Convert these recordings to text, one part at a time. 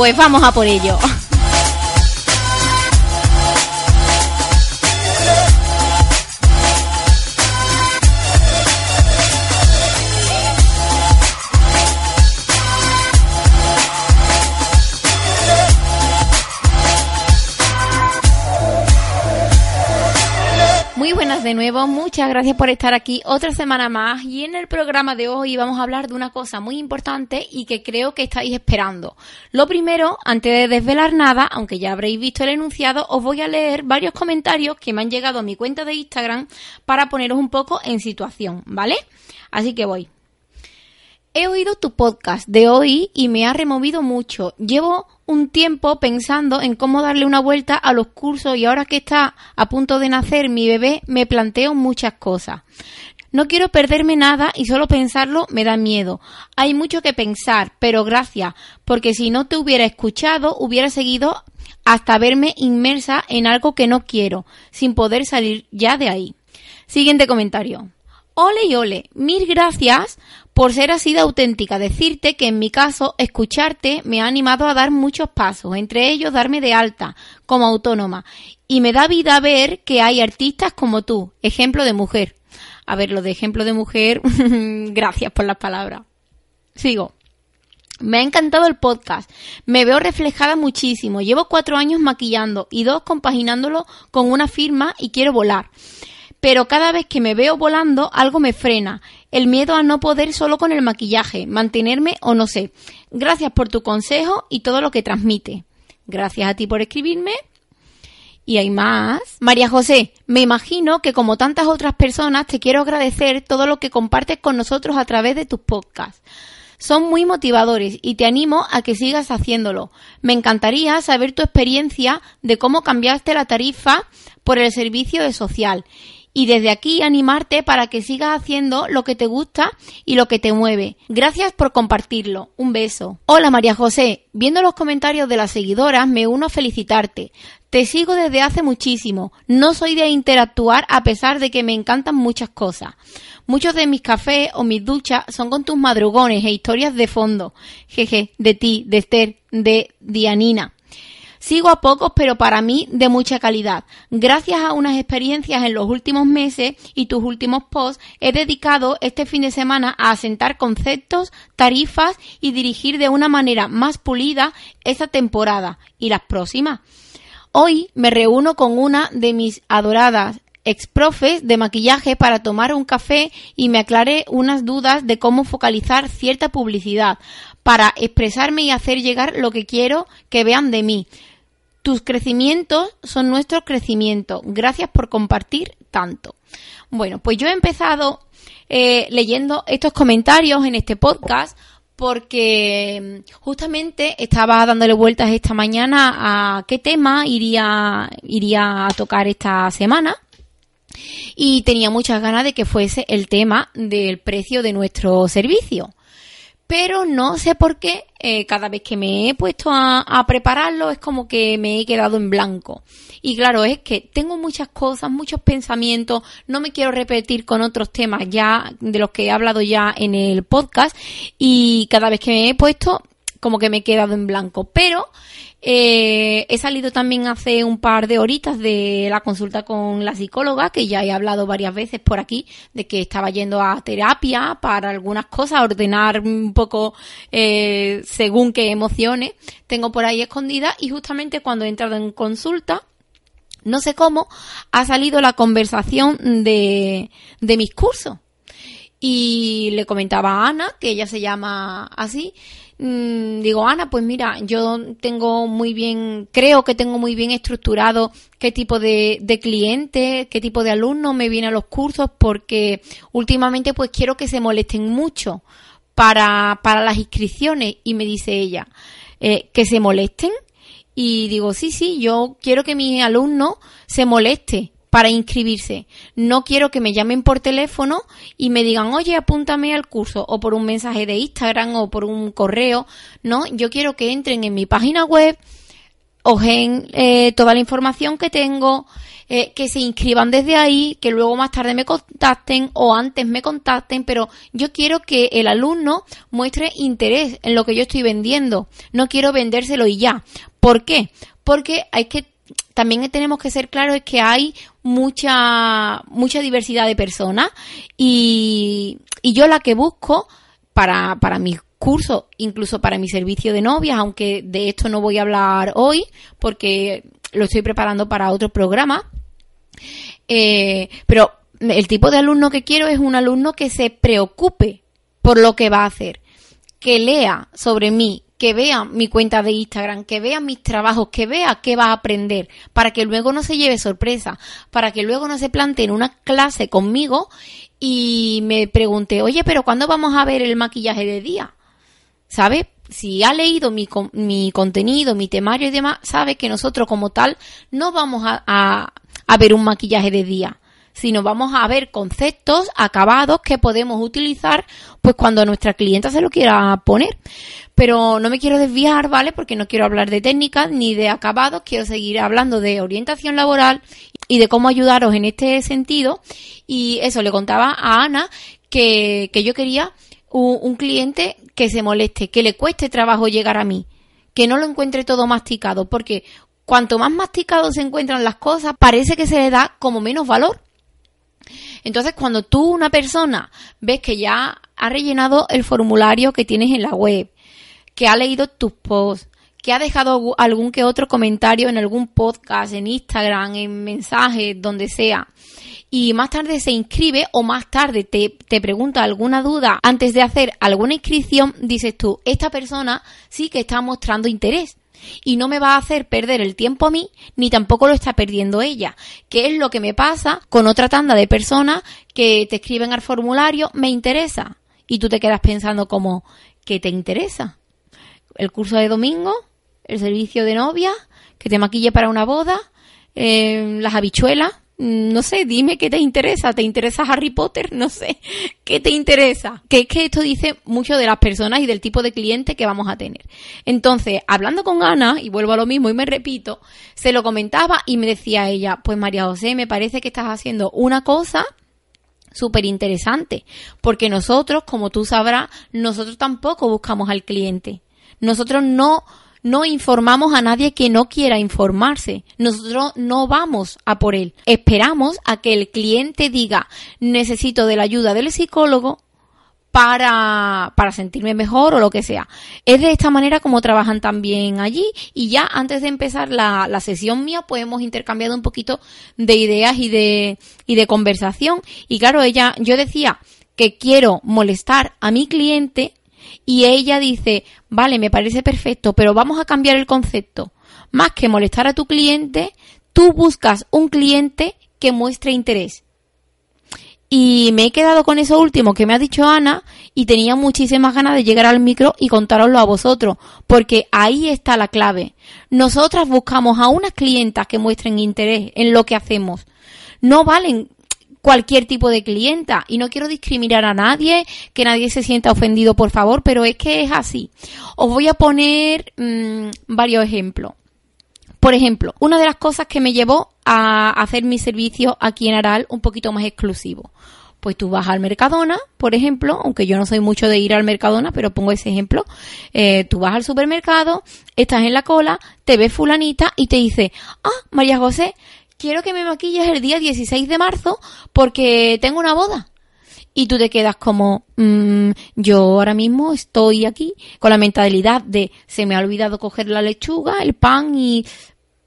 Pues vamos a por ello. De nuevo, muchas gracias por estar aquí otra semana más y en el programa de hoy vamos a hablar de una cosa muy importante y que creo que estáis esperando. Lo primero, antes de desvelar nada, aunque ya habréis visto el enunciado, os voy a leer varios comentarios que me han llegado a mi cuenta de Instagram para poneros un poco en situación, ¿vale? Así que voy. He oído tu podcast de hoy y me ha removido mucho. Llevo un tiempo pensando en cómo darle una vuelta a los cursos y ahora que está a punto de nacer mi bebé me planteo muchas cosas. No quiero perderme nada y solo pensarlo me da miedo. Hay mucho que pensar, pero gracias, porque si no te hubiera escuchado hubiera seguido hasta verme inmersa en algo que no quiero, sin poder salir ya de ahí. Siguiente comentario. Ole y ole, mil gracias por ser así de auténtica. Decirte que en mi caso, escucharte me ha animado a dar muchos pasos, entre ellos darme de alta como autónoma. Y me da vida ver que hay artistas como tú, ejemplo de mujer. A ver, lo de ejemplo de mujer, gracias por las palabras. Sigo. Me ha encantado el podcast. Me veo reflejada muchísimo. Llevo cuatro años maquillando y dos compaginándolo con una firma y quiero volar pero cada vez que me veo volando algo me frena. El miedo a no poder solo con el maquillaje, mantenerme o no sé. Gracias por tu consejo y todo lo que transmite. Gracias a ti por escribirme. Y hay más. María José, me imagino que como tantas otras personas te quiero agradecer todo lo que compartes con nosotros a través de tus podcasts. Son muy motivadores y te animo a que sigas haciéndolo. Me encantaría saber tu experiencia de cómo cambiaste la tarifa por el servicio de social y desde aquí animarte para que sigas haciendo lo que te gusta y lo que te mueve. Gracias por compartirlo. Un beso. Hola María José, viendo los comentarios de las seguidoras me uno a felicitarte. Te sigo desde hace muchísimo. No soy de interactuar a pesar de que me encantan muchas cosas. Muchos de mis cafés o mis duchas son con tus madrugones e historias de fondo. Jeje, de ti, de Esther, de Dianina. Sigo a pocos, pero para mí de mucha calidad. Gracias a unas experiencias en los últimos meses y tus últimos posts, he dedicado este fin de semana a asentar conceptos, tarifas y dirigir de una manera más pulida esta temporada y las próximas. Hoy me reúno con una de mis adoradas exprofes de maquillaje para tomar un café y me aclaré unas dudas de cómo focalizar cierta publicidad para expresarme y hacer llegar lo que quiero que vean de mí. Tus crecimientos son nuestro crecimiento. Gracias por compartir tanto. Bueno, pues yo he empezado eh, leyendo estos comentarios en este podcast porque mm, justamente estaba dándole vueltas esta mañana a qué tema iría, iría a tocar esta semana y tenía muchas ganas de que fuese el tema del precio de nuestro servicio pero no sé por qué eh, cada vez que me he puesto a, a, prepararlo es como que me he quedado en blanco. Y claro, es que tengo muchas cosas, muchos pensamientos, no me quiero repetir con otros temas ya de los que he hablado ya en el podcast y cada vez que me he puesto como que me he quedado en blanco. Pero eh, he salido también hace un par de horitas de la consulta con la psicóloga, que ya he hablado varias veces por aquí, de que estaba yendo a terapia para algunas cosas, ordenar un poco eh, según qué emociones tengo por ahí escondidas. Y justamente cuando he entrado en consulta, no sé cómo, ha salido la conversación de, de mis cursos. Y le comentaba a Ana, que ella se llama así, mm, digo, Ana, pues mira, yo tengo muy bien, creo que tengo muy bien estructurado qué tipo de, de cliente, qué tipo de alumnos me vienen a los cursos, porque últimamente pues quiero que se molesten mucho para, para las inscripciones. Y me dice ella, eh, que se molesten. Y digo, sí, sí, yo quiero que mi alumno se moleste para inscribirse. No quiero que me llamen por teléfono y me digan, oye, apúntame al curso, o por un mensaje de Instagram o por un correo. No, yo quiero que entren en mi página web, ojen eh, toda la información que tengo, eh, que se inscriban desde ahí, que luego más tarde me contacten o antes me contacten, pero yo quiero que el alumno muestre interés en lo que yo estoy vendiendo. No quiero vendérselo y ya. ¿Por qué? Porque hay que también tenemos que ser claros es que hay mucha mucha diversidad de personas y, y yo la que busco para, para mis cursos, incluso para mi servicio de novias, aunque de esto no voy a hablar hoy porque lo estoy preparando para otro programa, eh, pero el tipo de alumno que quiero es un alumno que se preocupe por lo que va a hacer, que lea sobre mí, que vea mi cuenta de Instagram, que vea mis trabajos, que vea qué va a aprender, para que luego no se lleve sorpresa, para que luego no se plante en una clase conmigo y me pregunte, oye, pero ¿cuándo vamos a ver el maquillaje de día? ¿Sabe? Si ha leído mi, mi contenido, mi temario y demás, sabe que nosotros como tal no vamos a, a ver un maquillaje de día, sino vamos a ver conceptos acabados que podemos utilizar pues cuando nuestra clienta se lo quiera poner. Pero no me quiero desviar, ¿vale? Porque no quiero hablar de técnicas ni de acabados, quiero seguir hablando de orientación laboral y de cómo ayudaros en este sentido. Y eso, le contaba a Ana que, que yo quería un, un cliente que se moleste, que le cueste trabajo llegar a mí, que no lo encuentre todo masticado, porque cuanto más masticado se encuentran las cosas, parece que se le da como menos valor. Entonces, cuando tú, una persona, ves que ya ha rellenado el formulario que tienes en la web, que ha leído tus posts, que ha dejado algún que otro comentario en algún podcast, en Instagram, en mensajes, donde sea, y más tarde se inscribe o más tarde te, te, pregunta alguna duda antes de hacer alguna inscripción, dices tú, esta persona sí que está mostrando interés y no me va a hacer perder el tiempo a mí, ni tampoco lo está perdiendo ella, que es lo que me pasa con otra tanda de personas que te escriben al formulario, me interesa, y tú te quedas pensando como, ¿qué te interesa? ¿El curso de domingo? ¿El servicio de novia? ¿Que te maquille para una boda? Eh, ¿Las habichuelas? Mm, no sé, dime qué te interesa. ¿Te interesa Harry Potter? No sé. ¿Qué te interesa? Que es que esto dice mucho de las personas y del tipo de cliente que vamos a tener. Entonces, hablando con Ana, y vuelvo a lo mismo y me repito, se lo comentaba y me decía ella, pues María José, me parece que estás haciendo una cosa súper interesante, porque nosotros, como tú sabrás, nosotros tampoco buscamos al cliente. Nosotros no no informamos a nadie que no quiera informarse. Nosotros no vamos a por él. Esperamos a que el cliente diga necesito de la ayuda del psicólogo para, para sentirme mejor o lo que sea. Es de esta manera como trabajan también allí y ya antes de empezar la, la sesión mía pues hemos intercambiado un poquito de ideas y de, y de conversación. Y claro, ella, yo decía que quiero molestar a mi cliente y ella dice, vale, me parece perfecto, pero vamos a cambiar el concepto. Más que molestar a tu cliente, tú buscas un cliente que muestre interés. Y me he quedado con eso último que me ha dicho Ana y tenía muchísimas ganas de llegar al micro y contároslo a vosotros, porque ahí está la clave. Nosotras buscamos a unas clientas que muestren interés en lo que hacemos. No valen cualquier tipo de clienta y no quiero discriminar a nadie, que nadie se sienta ofendido, por favor, pero es que es así. Os voy a poner mmm, varios ejemplos. Por ejemplo, una de las cosas que me llevó a hacer mi servicio aquí en Aral un poquito más exclusivo. Pues tú vas al Mercadona, por ejemplo, aunque yo no soy mucho de ir al Mercadona, pero pongo ese ejemplo. Eh, tú vas al supermercado, estás en la cola, te ves fulanita y te dice, ah, María José, quiero que me maquilles el día 16 de marzo porque tengo una boda. Y tú te quedas como, mm, yo ahora mismo estoy aquí con la mentalidad de se me ha olvidado coger la lechuga, el pan y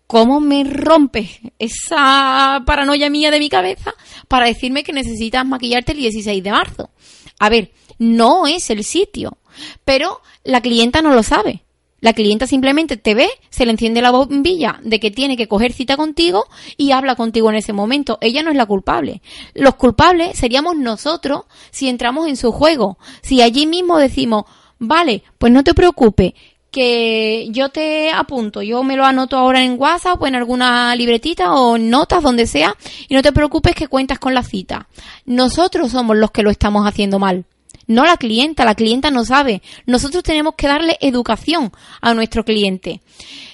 cómo me rompe esa paranoia mía de mi cabeza para decirme que necesitas maquillarte el 16 de marzo. A ver, no es el sitio, pero la clienta no lo sabe. La clienta simplemente te ve, se le enciende la bombilla de que tiene que coger cita contigo y habla contigo en ese momento. Ella no es la culpable. Los culpables seríamos nosotros si entramos en su juego. Si allí mismo decimos, vale, pues no te preocupes, que yo te apunto, yo me lo anoto ahora en WhatsApp o en alguna libretita o notas donde sea y no te preocupes que cuentas con la cita. Nosotros somos los que lo estamos haciendo mal. No la clienta, la clienta no sabe. Nosotros tenemos que darle educación a nuestro cliente.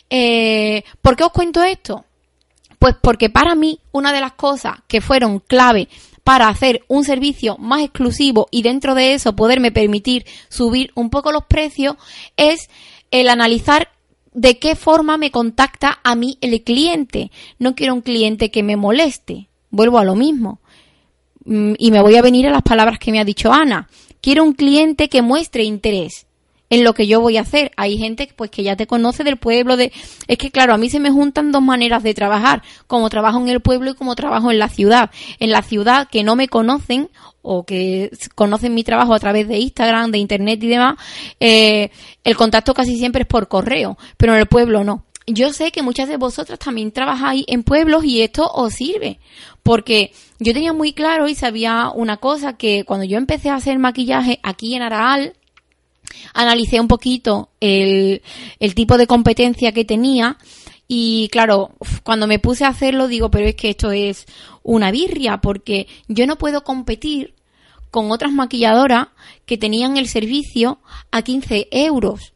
Eh, ¿Por qué os cuento esto? Pues porque para mí una de las cosas que fueron clave para hacer un servicio más exclusivo y dentro de eso poderme permitir subir un poco los precios es el analizar de qué forma me contacta a mí el cliente. No quiero un cliente que me moleste. Vuelvo a lo mismo. Mm, y me voy a venir a las palabras que me ha dicho Ana. Quiero un cliente que muestre interés en lo que yo voy a hacer. Hay gente pues que ya te conoce del pueblo de es que claro, a mí se me juntan dos maneras de trabajar, como trabajo en el pueblo y como trabajo en la ciudad. En la ciudad que no me conocen o que conocen mi trabajo a través de Instagram, de internet y demás, eh, el contacto casi siempre es por correo, pero en el pueblo no. Yo sé que muchas de vosotras también trabajáis en pueblos y esto os sirve, porque yo tenía muy claro y sabía una cosa, que cuando yo empecé a hacer maquillaje aquí en Araal, analicé un poquito el, tipo de competencia que tenía y claro, cuando me puse a hacerlo digo, pero es que esto es una birria porque yo no puedo competir con otras maquilladoras que tenían el servicio a 15 euros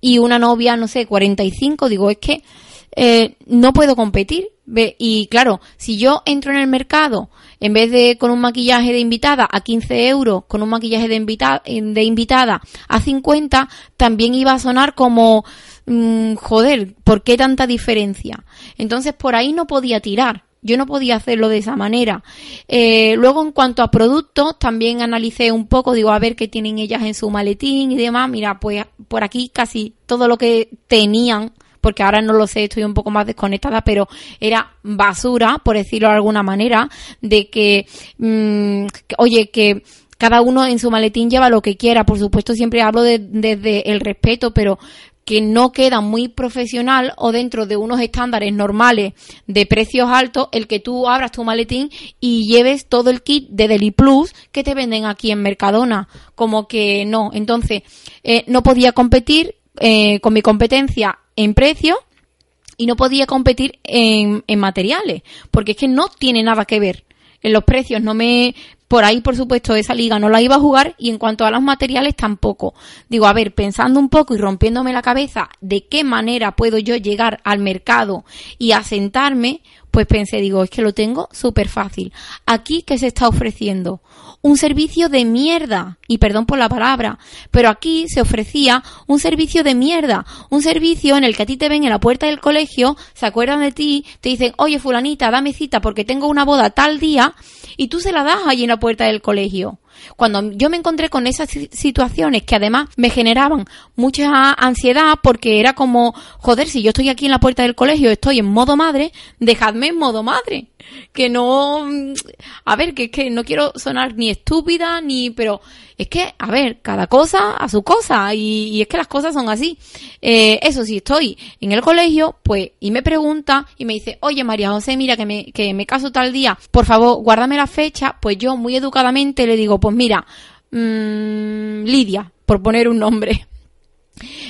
y una novia, no sé, 45. Digo, es que eh, no puedo competir. Y claro, si yo entro en el mercado, en vez de con un maquillaje de invitada a 15 euros, con un maquillaje de, invitada, de invitada a 50, también iba a sonar como, mm, joder, ¿por qué tanta diferencia? Entonces por ahí no podía tirar. Yo no podía hacerlo de esa manera. Eh, luego, en cuanto a productos, también analicé un poco, digo, a ver qué tienen ellas en su maletín y demás. Mira, pues por aquí casi todo lo que tenían porque ahora no lo sé, estoy un poco más desconectada, pero era basura, por decirlo de alguna manera, de que, mm, oye, que cada uno en su maletín lleva lo que quiera. Por supuesto, siempre hablo desde el respeto, pero que no queda muy profesional o dentro de unos estándares normales de precios altos el que tú abras tu maletín y lleves todo el kit de Deli Plus que te venden aquí en Mercadona. Como que no. Entonces, eh, no podía competir eh, con mi competencia en precio y no podía competir en, en materiales, porque es que no tiene nada que ver. En los precios no me por ahí por supuesto esa liga no la iba a jugar y en cuanto a los materiales tampoco. Digo a ver pensando un poco y rompiéndome la cabeza de qué manera puedo yo llegar al mercado y asentarme pues pensé digo es que lo tengo súper fácil aquí que se está ofreciendo un servicio de mierda. Y perdón por la palabra, pero aquí se ofrecía un servicio de mierda. Un servicio en el que a ti te ven en la puerta del colegio, se acuerdan de ti, te dicen, oye fulanita, dame cita porque tengo una boda tal día, y tú se la das allí en la puerta del colegio. Cuando yo me encontré con esas situaciones que además me generaban mucha ansiedad porque era como, joder, si yo estoy aquí en la puerta del colegio, estoy en modo madre, dejadme en modo madre. Que no, a ver, que es que no quiero sonar ni estúpida ni, pero es que, a ver, cada cosa a su cosa y, es que las cosas son así. Eh, eso, si estoy en el colegio, pues, y me pregunta y me dice, oye María José, mira que me, que me caso tal día, por favor, guárdame la fecha, pues yo muy educadamente le digo, pues mira, mmm, Lidia, por poner un nombre.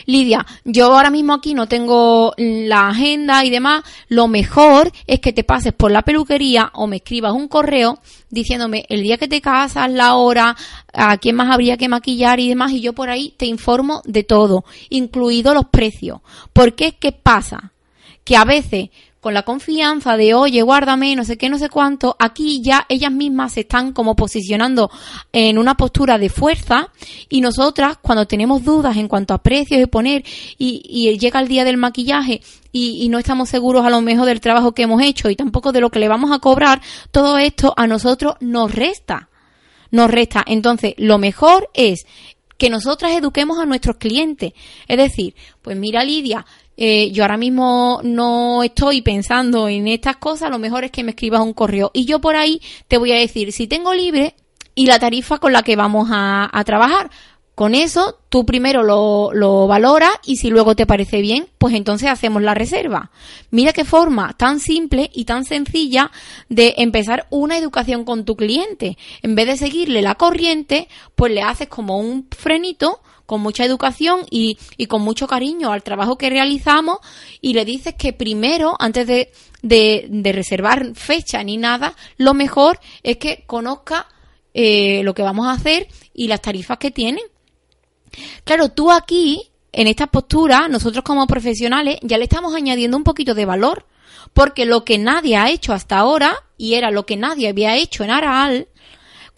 Lidia, yo ahora mismo aquí no tengo la agenda y demás. Lo mejor es que te pases por la peluquería o me escribas un correo diciéndome el día que te casas, la hora, a quién más habría que maquillar y demás. Y yo por ahí te informo de todo, incluido los precios. Porque es que pasa que a veces con la confianza de, oye, guárdame, no sé qué, no sé cuánto, aquí ya ellas mismas se están como posicionando en una postura de fuerza y nosotras cuando tenemos dudas en cuanto a precios de poner y, llega el día del maquillaje y, y, no estamos seguros a lo mejor del trabajo que hemos hecho y tampoco de lo que le vamos a cobrar, todo esto a nosotros nos resta. Nos resta. Entonces, lo mejor es que nosotras eduquemos a nuestros clientes. Es decir, pues mira Lidia, eh, yo ahora mismo no estoy pensando en estas cosas, lo mejor es que me escribas un correo y yo por ahí te voy a decir si tengo libre y la tarifa con la que vamos a, trabajar. Con eso, tú primero lo, lo valoras y si luego te parece bien, pues entonces hacemos la reserva. Mira qué forma tan simple y tan sencilla de empezar una educación con tu cliente. En vez de seguirle la corriente, pues le haces como un frenito con mucha educación y, y con mucho cariño al trabajo que realizamos y le dices que primero, antes de, de, reservar fecha ni nada, lo mejor es que conozca eh, lo que vamos a hacer y las tarifas que tienen. Claro, tú aquí, en esta postura, nosotros como profesionales, ya le estamos añadiendo un poquito de valor. Porque lo que nadie ha hecho hasta ahora, y era lo que nadie había hecho en Araal,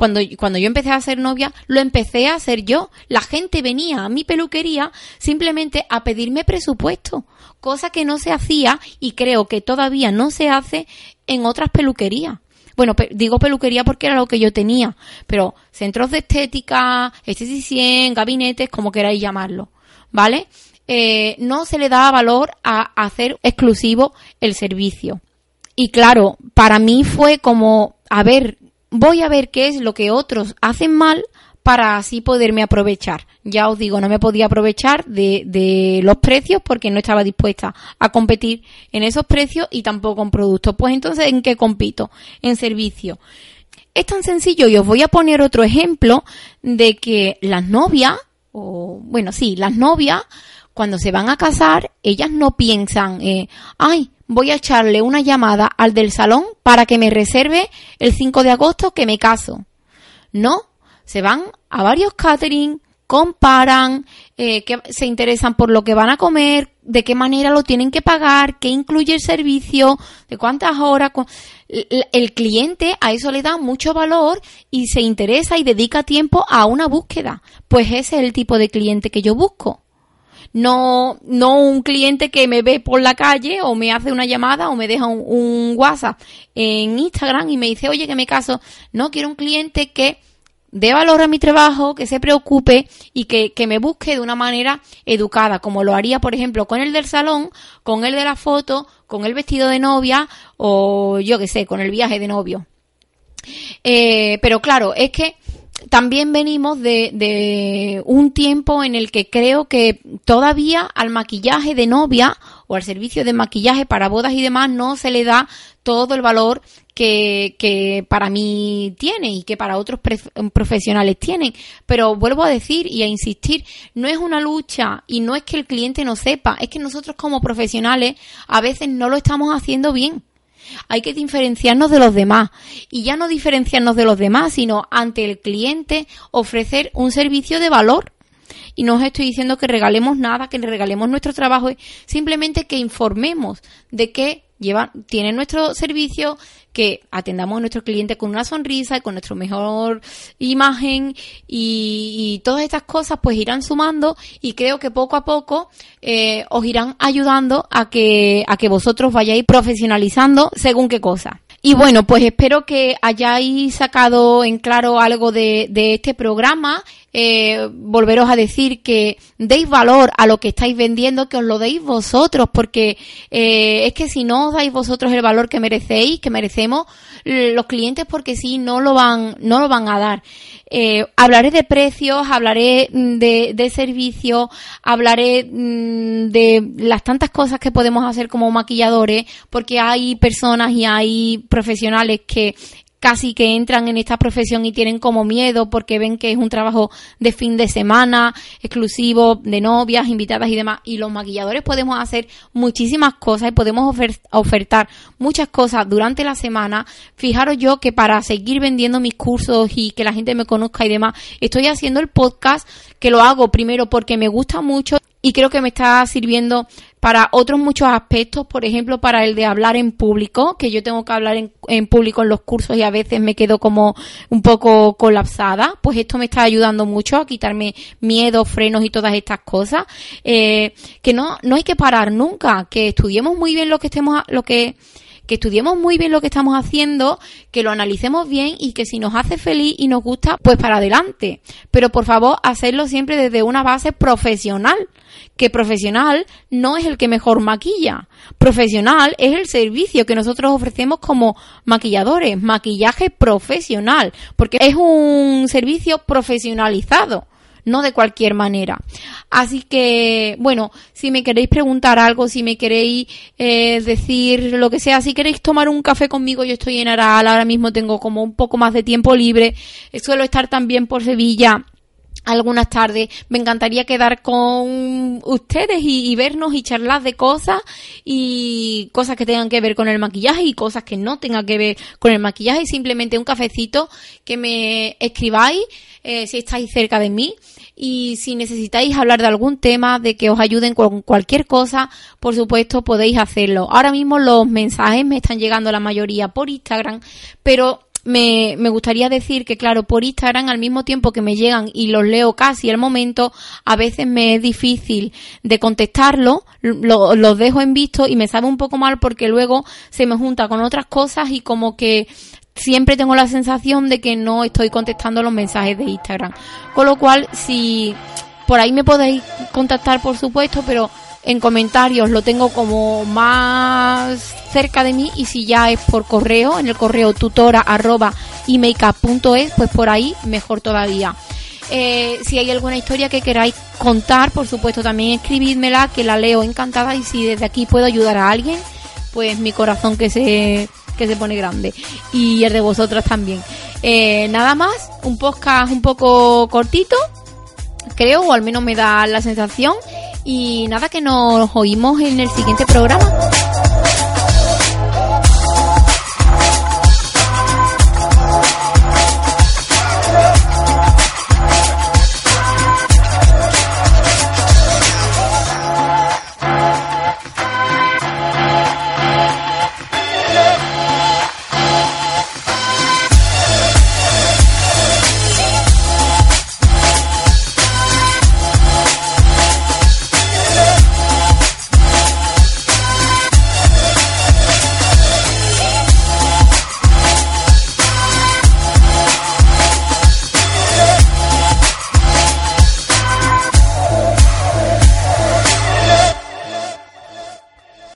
cuando, cuando yo empecé a ser novia, lo empecé a hacer yo. La gente venía a mi peluquería simplemente a pedirme presupuesto, cosa que no se hacía y creo que todavía no se hace en otras peluquerías. Bueno, digo peluquería porque era lo que yo tenía, pero centros de estética, esteticien, gabinetes, como queráis llamarlo, ¿vale? Eh, no se le da valor a hacer exclusivo el servicio. Y claro, para mí fue como, a ver, voy a ver qué es lo que otros hacen mal para así poderme aprovechar. Ya os digo, no me podía aprovechar de, de, los precios porque no estaba dispuesta a competir en esos precios y tampoco en productos. Pues entonces, ¿en qué compito? En servicio. Es tan sencillo y os voy a poner otro ejemplo de que las novias, o bueno, sí, las novias, cuando se van a casar, ellas no piensan, eh, ay, voy a echarle una llamada al del salón para que me reserve el 5 de agosto que me caso. No, se van a varios catering, comparan, eh, que se interesan por lo que van a comer, de qué manera lo tienen que pagar, qué incluye el servicio, de cuántas horas. El cliente a eso le da mucho valor y se interesa y dedica tiempo a una búsqueda. Pues ese es el tipo de cliente que yo busco no, no un cliente que me ve por la calle o me hace una llamada o me deja un, WhatsApp en Instagram y me dice, oye, que me caso. No, quiero un cliente que dé valor a mi trabajo, que se preocupe y que, que, me busque de una manera educada, como lo haría, por ejemplo, con el del salón, con el de la foto, con el vestido de novia o yo que sé, con el viaje de novio. Eh, pero claro, es que también venimos de, de, un tiempo en el que creo que todavía al maquillaje de novia o al servicio de maquillaje para bodas y demás no se le da todo el valor que, que para mí tiene y que para otros profesionales tienen. Pero vuelvo a decir y a insistir, no es una lucha y no es que el cliente no sepa, es que nosotros como profesionales a veces no lo estamos haciendo bien. Hay que diferenciarnos de los demás. Y ya no diferenciarnos de los demás, sino ante el cliente ofrecer un servicio de valor. Y no os estoy diciendo que regalemos nada, que le regalemos nuestro trabajo, simplemente que informemos de qué lleva, tiene nuestro servicio, que atendamos a nuestro cliente con una sonrisa y con nuestra mejor imagen y, todas estas cosas pues irán sumando y creo que poco a poco eh, os irán ayudando a que, a que vosotros vayáis profesionalizando según qué cosa. Y bueno, pues espero que hayáis sacado en claro algo de, de este programa. Eh, volveros a decir que deis valor a lo que estáis vendiendo, que os lo deis vosotros, porque eh, es que si no os dais vosotros el valor que merecéis, que merecemos, los clientes porque sí no lo van, no lo van a dar. Eh, hablaré de precios, hablaré mm, de, de servicios, hablaré mm, de las tantas cosas que podemos hacer como maquilladores, porque hay personas y hay profesionales que casi que entran en esta profesión y tienen como miedo porque ven que es un trabajo de fin de semana, exclusivo de novias, invitadas y demás. Y los maquilladores podemos hacer muchísimas cosas y podemos ofertar muchas cosas durante la semana. Fijaros yo que para seguir vendiendo mis cursos y que la gente me conozca y demás, estoy haciendo el podcast que lo hago primero porque me gusta mucho y creo que me está sirviendo para otros muchos aspectos, por ejemplo, para el de hablar en público, que yo tengo que hablar en, en, público en los cursos y a veces me quedo como un poco colapsada, pues esto me está ayudando mucho a quitarme miedo, frenos y todas estas cosas, eh, que no, no hay que parar nunca, que estudiemos muy bien lo que estemos, lo que que estudiemos muy bien lo que estamos haciendo, que lo analicemos bien y que si nos hace feliz y nos gusta, pues para adelante. Pero por favor, hacerlo siempre desde una base profesional. Que profesional no es el que mejor maquilla. Profesional es el servicio que nosotros ofrecemos como maquilladores. Maquillaje profesional. Porque es un servicio profesionalizado no de cualquier manera. Así que, bueno, si me queréis preguntar algo, si me queréis eh, decir lo que sea, si queréis tomar un café conmigo, yo estoy en Aral, ahora mismo tengo como un poco más de tiempo libre, suelo estar también por Sevilla algunas tardes. Me encantaría quedar con ustedes y, vernos y charlar de cosas y cosas que tengan que ver con el maquillaje y cosas que no tengan que ver con el maquillaje. Simplemente un cafecito que me escribáis eh, si estáis cerca de mí y si necesitáis hablar de algún tema, de que os ayuden con cualquier cosa, por supuesto podéis hacerlo. Ahora mismo los mensajes me están llegando la mayoría por Instagram, pero me, me, gustaría decir que, claro, por Instagram, al mismo tiempo que me llegan y los leo casi al momento, a veces me es difícil de contestarlo, lo, los dejo en visto y me sabe un poco mal porque luego se me junta con otras cosas y como que siempre tengo la sensación de que no estoy contestando los mensajes de Instagram. Con lo cual, si por ahí me podéis contactar, por supuesto, pero en comentarios lo tengo como más cerca de mí y si ya es por correo, en el correo tutora arroba pues por ahí mejor todavía. Eh, si hay alguna historia que queráis contar, por supuesto también escribidmela, que la leo encantada y si desde aquí puedo ayudar a alguien, pues mi corazón que se, que se pone grande y el de vosotras también. Eh, nada más, un podcast un poco cortito, creo, o al menos me da la sensación. Y nada, que nos oímos en el siguiente programa.